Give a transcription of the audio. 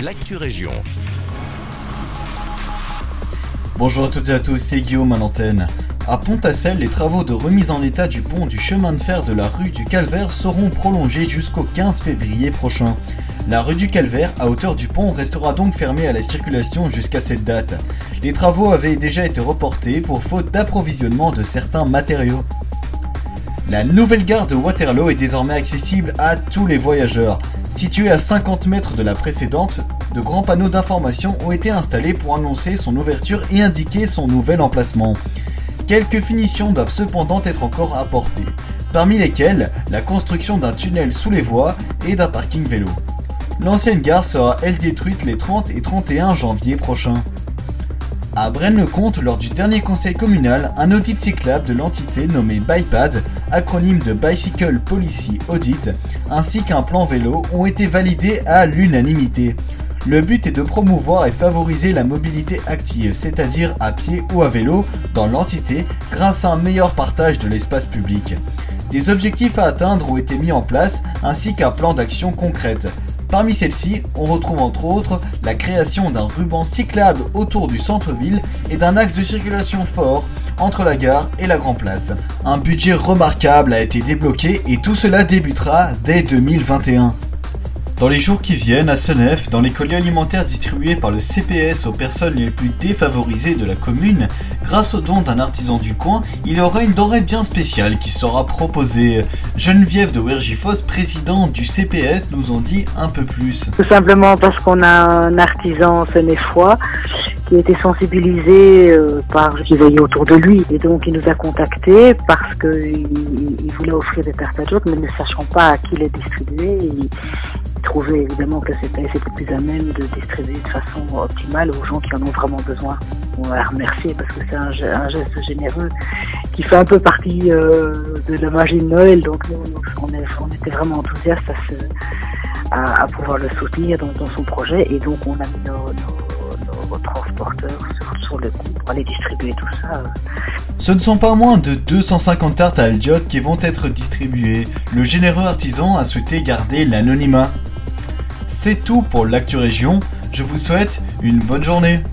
l'actu région. Bonjour à toutes et à tous, c'est Guillaume à l'antenne. À Pont-à-Celle, les travaux de remise en état du pont du chemin de fer de la rue du Calvaire seront prolongés jusqu'au 15 février prochain. La rue du Calvaire, à hauteur du pont, restera donc fermée à la circulation jusqu'à cette date. Les travaux avaient déjà été reportés pour faute d'approvisionnement de certains matériaux. La nouvelle gare de Waterloo est désormais accessible à tous les voyageurs. Située à 50 mètres de la précédente, de grands panneaux d'information ont été installés pour annoncer son ouverture et indiquer son nouvel emplacement. Quelques finitions doivent cependant être encore apportées, parmi lesquelles la construction d'un tunnel sous les voies et d'un parking vélo. L'ancienne gare sera elle détruite les 30 et 31 janvier prochains. À Braine-le-Comte, lors du dernier conseil communal, un audit cyclable de l'entité nommée BiPad, acronyme de Bicycle Policy Audit, ainsi qu'un plan vélo ont été validés à l'unanimité. Le but est de promouvoir et favoriser la mobilité active, c'est-à-dire à pied ou à vélo, dans l'entité grâce à un meilleur partage de l'espace public. Des objectifs à atteindre ont été mis en place ainsi qu'un plan d'action concrète. Parmi celles-ci, on retrouve entre autres la création d'un ruban cyclable autour du centre-ville et d'un axe de circulation fort entre la gare et la Grand Place. Un budget remarquable a été débloqué et tout cela débutera dès 2021. Dans les jours qui viennent, à Senef, dans les colis alimentaires distribués par le CPS aux personnes les plus défavorisées de la commune, grâce au don d'un artisan du coin, il y aura une denrée bien spéciale qui sera proposée. Geneviève de Wergifos, présidente du CPS, nous en dit un peu plus. Tout simplement parce qu'on a un artisan senefois qui a été sensibilisé euh, par qui veillait autour de lui et donc il nous a contactés parce qu'il il voulait offrir des tartes à mais ne sachant pas à qui les distribuer. Évidemment que c'était plus à même de distribuer de façon optimale aux gens qui en ont vraiment besoin. On va remercier parce que c'est un, geste généreux qui fait un peu partie euh, de la magie de Noël. Donc on, était vraiment enthousiastes à, pouvoir le soutenir dans, son projet et donc on a mis nos, transporteurs sur, le coup pour aller distribuer tout ça. Ce ne sont pas moins de 250 tartes à Aldiot qui vont être distribuées. Le généreux artisan a souhaité garder l'anonymat. C'est tout pour l'actu région. Je vous souhaite une bonne journée.